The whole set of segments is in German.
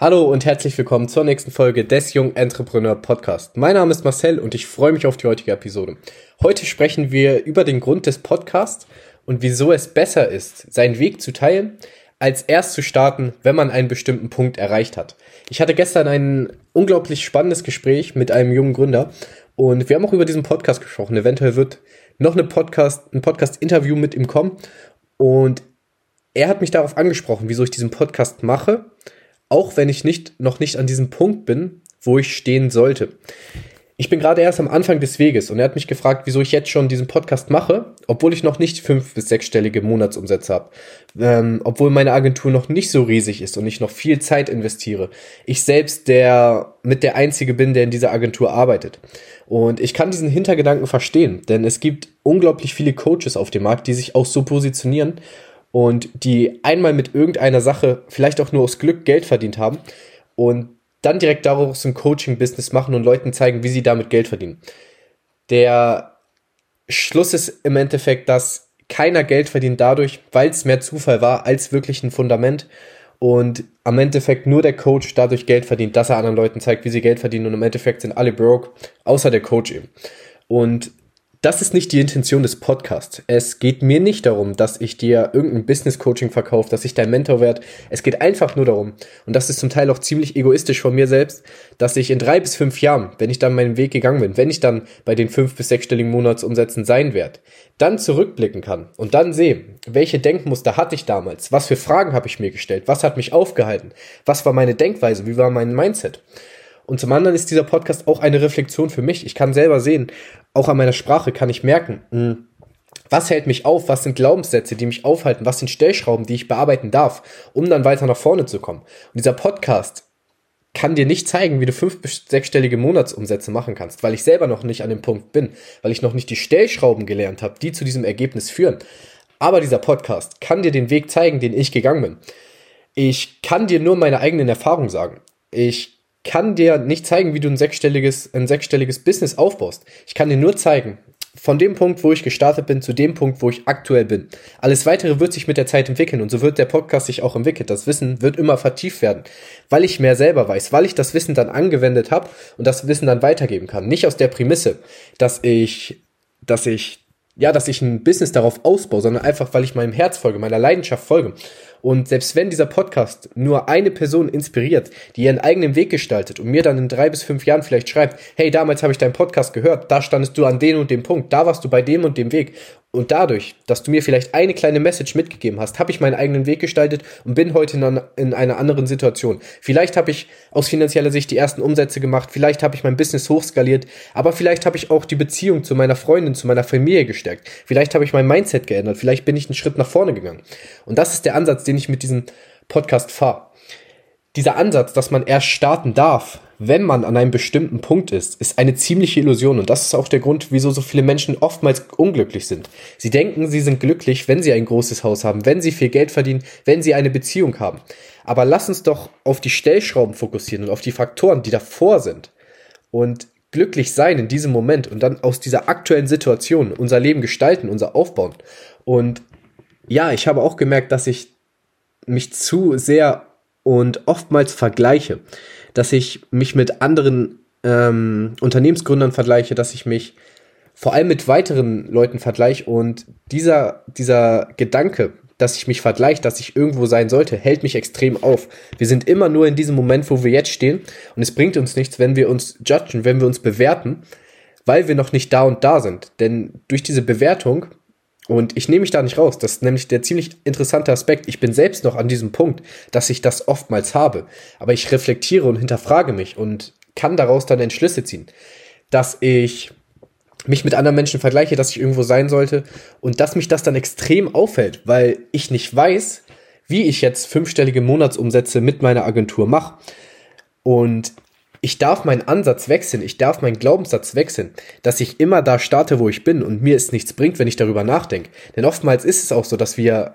Hallo und herzlich willkommen zur nächsten Folge des Jung Entrepreneur Podcast. Mein Name ist Marcel und ich freue mich auf die heutige Episode. Heute sprechen wir über den Grund des Podcasts und wieso es besser ist, seinen Weg zu teilen, als erst zu starten, wenn man einen bestimmten Punkt erreicht hat. Ich hatte gestern ein unglaublich spannendes Gespräch mit einem jungen Gründer und wir haben auch über diesen Podcast gesprochen. Eventuell wird noch eine Podcast, ein Podcast-Interview mit ihm kommen und er hat mich darauf angesprochen, wieso ich diesen Podcast mache auch wenn ich nicht, noch nicht an diesem Punkt bin, wo ich stehen sollte. Ich bin gerade erst am Anfang des Weges und er hat mich gefragt, wieso ich jetzt schon diesen Podcast mache, obwohl ich noch nicht fünf- bis sechsstellige Monatsumsätze habe, ähm, obwohl meine Agentur noch nicht so riesig ist und ich noch viel Zeit investiere. Ich selbst der mit der einzige bin, der in dieser Agentur arbeitet. Und ich kann diesen Hintergedanken verstehen, denn es gibt unglaublich viele Coaches auf dem Markt, die sich auch so positionieren und die einmal mit irgendeiner Sache vielleicht auch nur aus Glück Geld verdient haben und dann direkt daraus ein Coaching-Business machen und Leuten zeigen, wie sie damit Geld verdienen. Der Schluss ist im Endeffekt, dass keiner Geld verdient dadurch, weil es mehr Zufall war als wirklich ein Fundament und am Endeffekt nur der Coach dadurch Geld verdient, dass er anderen Leuten zeigt, wie sie Geld verdienen und im Endeffekt sind alle broke, außer der Coach eben. Und das ist nicht die Intention des Podcasts. Es geht mir nicht darum, dass ich dir irgendein Business Coaching verkaufe, dass ich dein Mentor werde. Es geht einfach nur darum, und das ist zum Teil auch ziemlich egoistisch von mir selbst, dass ich in drei bis fünf Jahren, wenn ich dann meinen Weg gegangen bin, wenn ich dann bei den fünf bis sechsstelligen Monatsumsätzen sein werde, dann zurückblicken kann und dann sehe, welche Denkmuster hatte ich damals, was für Fragen habe ich mir gestellt, was hat mich aufgehalten, was war meine Denkweise, wie war mein Mindset. Und zum anderen ist dieser Podcast auch eine Reflexion für mich. Ich kann selber sehen, auch an meiner Sprache kann ich merken, hm, was hält mich auf, was sind Glaubenssätze, die mich aufhalten, was sind Stellschrauben, die ich bearbeiten darf, um dann weiter nach vorne zu kommen. Und dieser Podcast kann dir nicht zeigen, wie du fünf bis sechsstellige Monatsumsätze machen kannst, weil ich selber noch nicht an dem Punkt bin, weil ich noch nicht die Stellschrauben gelernt habe, die zu diesem Ergebnis führen. Aber dieser Podcast kann dir den Weg zeigen, den ich gegangen bin. Ich kann dir nur meine eigenen Erfahrungen sagen. Ich kann dir nicht zeigen, wie du ein sechsstelliges, ein sechsstelliges Business aufbaust. Ich kann dir nur zeigen, von dem Punkt, wo ich gestartet bin, zu dem Punkt, wo ich aktuell bin. Alles weitere wird sich mit der Zeit entwickeln und so wird der Podcast sich auch entwickeln. Das Wissen wird immer vertieft werden, weil ich mehr selber weiß, weil ich das Wissen dann angewendet habe und das Wissen dann weitergeben kann. Nicht aus der Prämisse, dass ich, dass ich, ja, dass ich ein Business darauf ausbaue, sondern einfach, weil ich meinem Herz folge, meiner Leidenschaft folge. Und selbst wenn dieser Podcast nur eine Person inspiriert, die ihren eigenen Weg gestaltet und mir dann in drei bis fünf Jahren vielleicht schreibt, hey, damals habe ich deinen Podcast gehört, da standest du an dem und dem Punkt, da warst du bei dem und dem Weg und dadurch, dass du mir vielleicht eine kleine Message mitgegeben hast, habe ich meinen eigenen Weg gestaltet und bin heute in, in einer anderen Situation. Vielleicht habe ich aus finanzieller Sicht die ersten Umsätze gemacht, vielleicht habe ich mein Business hochskaliert, aber vielleicht habe ich auch die Beziehung zu meiner Freundin, zu meiner Familie gestärkt. Vielleicht habe ich mein Mindset geändert, vielleicht bin ich einen Schritt nach vorne gegangen. Und das ist der Ansatz, den ich mit diesem Podcast fahre. Dieser Ansatz, dass man erst starten darf, wenn man an einem bestimmten Punkt ist, ist eine ziemliche Illusion. Und das ist auch der Grund, wieso so viele Menschen oftmals unglücklich sind. Sie denken, sie sind glücklich, wenn sie ein großes Haus haben, wenn sie viel Geld verdienen, wenn sie eine Beziehung haben. Aber lass uns doch auf die Stellschrauben fokussieren und auf die Faktoren, die davor sind. Und glücklich sein in diesem Moment und dann aus dieser aktuellen Situation unser Leben gestalten, unser aufbauen. Und ja, ich habe auch gemerkt, dass ich mich zu sehr und oftmals vergleiche dass ich mich mit anderen ähm, Unternehmensgründern vergleiche, dass ich mich vor allem mit weiteren Leuten vergleiche und dieser, dieser Gedanke, dass ich mich vergleiche, dass ich irgendwo sein sollte, hält mich extrem auf. Wir sind immer nur in diesem Moment, wo wir jetzt stehen und es bringt uns nichts, wenn wir uns judgen, wenn wir uns bewerten, weil wir noch nicht da und da sind. Denn durch diese Bewertung und ich nehme mich da nicht raus. Das ist nämlich der ziemlich interessante Aspekt. Ich bin selbst noch an diesem Punkt, dass ich das oftmals habe. Aber ich reflektiere und hinterfrage mich und kann daraus dann Entschlüsse ziehen. Dass ich mich mit anderen Menschen vergleiche, dass ich irgendwo sein sollte und dass mich das dann extrem auffällt, weil ich nicht weiß, wie ich jetzt fünfstellige Monatsumsätze mit meiner Agentur mache. Und ich darf meinen Ansatz wechseln, ich darf meinen Glaubenssatz wechseln, dass ich immer da starte, wo ich bin und mir es nichts bringt, wenn ich darüber nachdenke. Denn oftmals ist es auch so, dass wir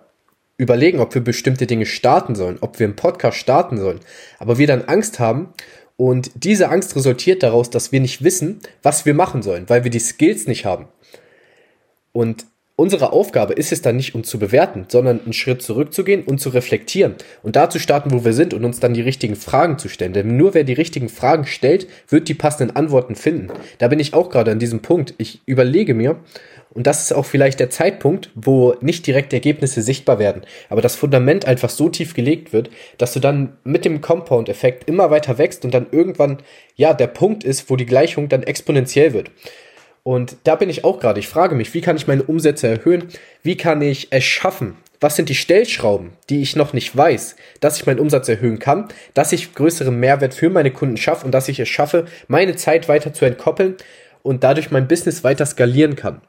überlegen, ob wir bestimmte Dinge starten sollen, ob wir einen Podcast starten sollen, aber wir dann Angst haben und diese Angst resultiert daraus, dass wir nicht wissen, was wir machen sollen, weil wir die Skills nicht haben. Und unsere Aufgabe ist es dann nicht, uns zu bewerten, sondern einen Schritt zurückzugehen und zu reflektieren und da zu starten, wo wir sind und uns dann die richtigen Fragen zu stellen. Denn nur wer die richtigen Fragen stellt, wird die passenden Antworten finden. Da bin ich auch gerade an diesem Punkt. Ich überlege mir, und das ist auch vielleicht der Zeitpunkt, wo nicht direkt Ergebnisse sichtbar werden, aber das Fundament einfach so tief gelegt wird, dass du dann mit dem Compound-Effekt immer weiter wächst und dann irgendwann, ja, der Punkt ist, wo die Gleichung dann exponentiell wird. Und da bin ich auch gerade. Ich frage mich, wie kann ich meine Umsätze erhöhen? Wie kann ich es schaffen? Was sind die Stellschrauben, die ich noch nicht weiß, dass ich meinen Umsatz erhöhen kann, dass ich größeren Mehrwert für meine Kunden schaffe und dass ich es schaffe, meine Zeit weiter zu entkoppeln und dadurch mein Business weiter skalieren kann.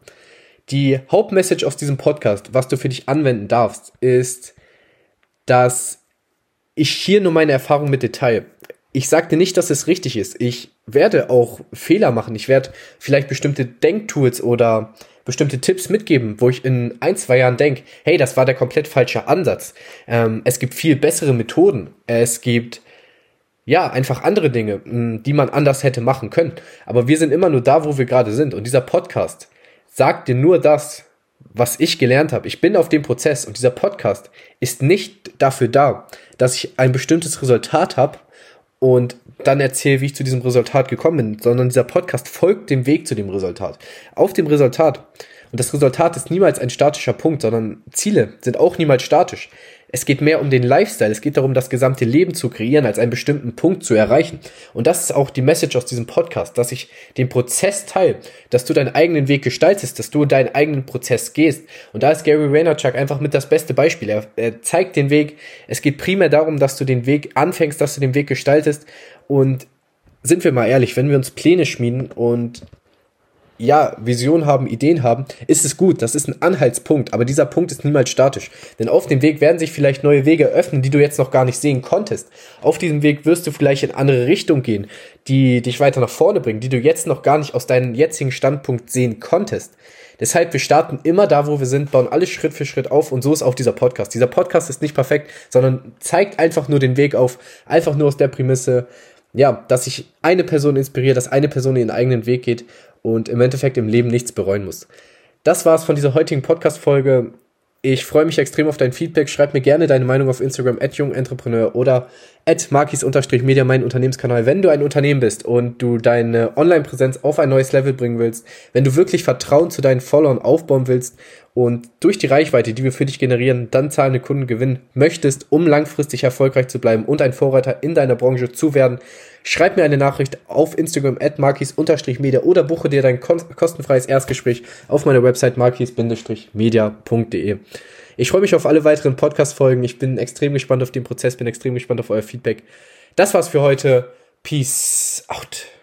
Die Hauptmessage aus diesem Podcast, was du für dich anwenden darfst, ist, dass ich hier nur meine Erfahrung mit Detail ich sagte nicht, dass es richtig ist. Ich werde auch Fehler machen. Ich werde vielleicht bestimmte Denktools oder bestimmte Tipps mitgeben, wo ich in ein, zwei Jahren denke, hey, das war der komplett falsche Ansatz. Ähm, es gibt viel bessere Methoden. Es gibt ja einfach andere Dinge, die man anders hätte machen können. Aber wir sind immer nur da, wo wir gerade sind. Und dieser Podcast sagt dir nur das, was ich gelernt habe. Ich bin auf dem Prozess und dieser Podcast ist nicht dafür da, dass ich ein bestimmtes Resultat habe und dann erzähle, wie ich zu diesem Resultat gekommen bin, sondern dieser Podcast folgt dem Weg zu dem Resultat. Auf dem Resultat. Und das Resultat ist niemals ein statischer Punkt, sondern Ziele sind auch niemals statisch. Es geht mehr um den Lifestyle, es geht darum, das gesamte Leben zu kreieren, als einen bestimmten Punkt zu erreichen. Und das ist auch die Message aus diesem Podcast, dass ich den Prozess teile, dass du deinen eigenen Weg gestaltest, dass du deinen eigenen Prozess gehst. Und da ist Gary Vaynerchuk einfach mit das beste Beispiel. Er, er zeigt den Weg. Es geht primär darum, dass du den Weg anfängst, dass du den Weg gestaltest. Und sind wir mal ehrlich, wenn wir uns Pläne schmieden und ja, Vision haben, Ideen haben, ist es gut. Das ist ein Anhaltspunkt. Aber dieser Punkt ist niemals statisch. Denn auf dem Weg werden sich vielleicht neue Wege öffnen, die du jetzt noch gar nicht sehen konntest. Auf diesem Weg wirst du vielleicht in andere Richtung gehen, die dich weiter nach vorne bringen, die du jetzt noch gar nicht aus deinem jetzigen Standpunkt sehen konntest. Deshalb, wir starten immer da, wo wir sind, bauen alles Schritt für Schritt auf und so ist auch dieser Podcast. Dieser Podcast ist nicht perfekt, sondern zeigt einfach nur den Weg auf, einfach nur aus der Prämisse, ja, dass sich eine Person inspiriert, dass eine Person ihren eigenen Weg geht und im Endeffekt im Leben nichts bereuen muss. Das war's von dieser heutigen Podcast-Folge. Ich freue mich extrem auf dein Feedback. Schreib mir gerne deine Meinung auf Instagram at jungentrepreneur oder at markis-media, mein Unternehmenskanal. Wenn du ein Unternehmen bist und du deine Online-Präsenz auf ein neues Level bringen willst, wenn du wirklich Vertrauen zu deinen Followern aufbauen willst und durch die Reichweite, die wir für dich generieren, dann zahlende Kunden gewinnen möchtest, um langfristig erfolgreich zu bleiben und ein Vorreiter in deiner Branche zu werden, schreib mir eine Nachricht auf Instagram at markis-media oder buche dir dein kostenfreies Erstgespräch auf meiner Website markis-media.de. Ich freue mich auf alle weiteren Podcast-Folgen. Ich bin extrem gespannt auf den Prozess, bin extrem gespannt auf euer Feedback. Das war's für heute. Peace out.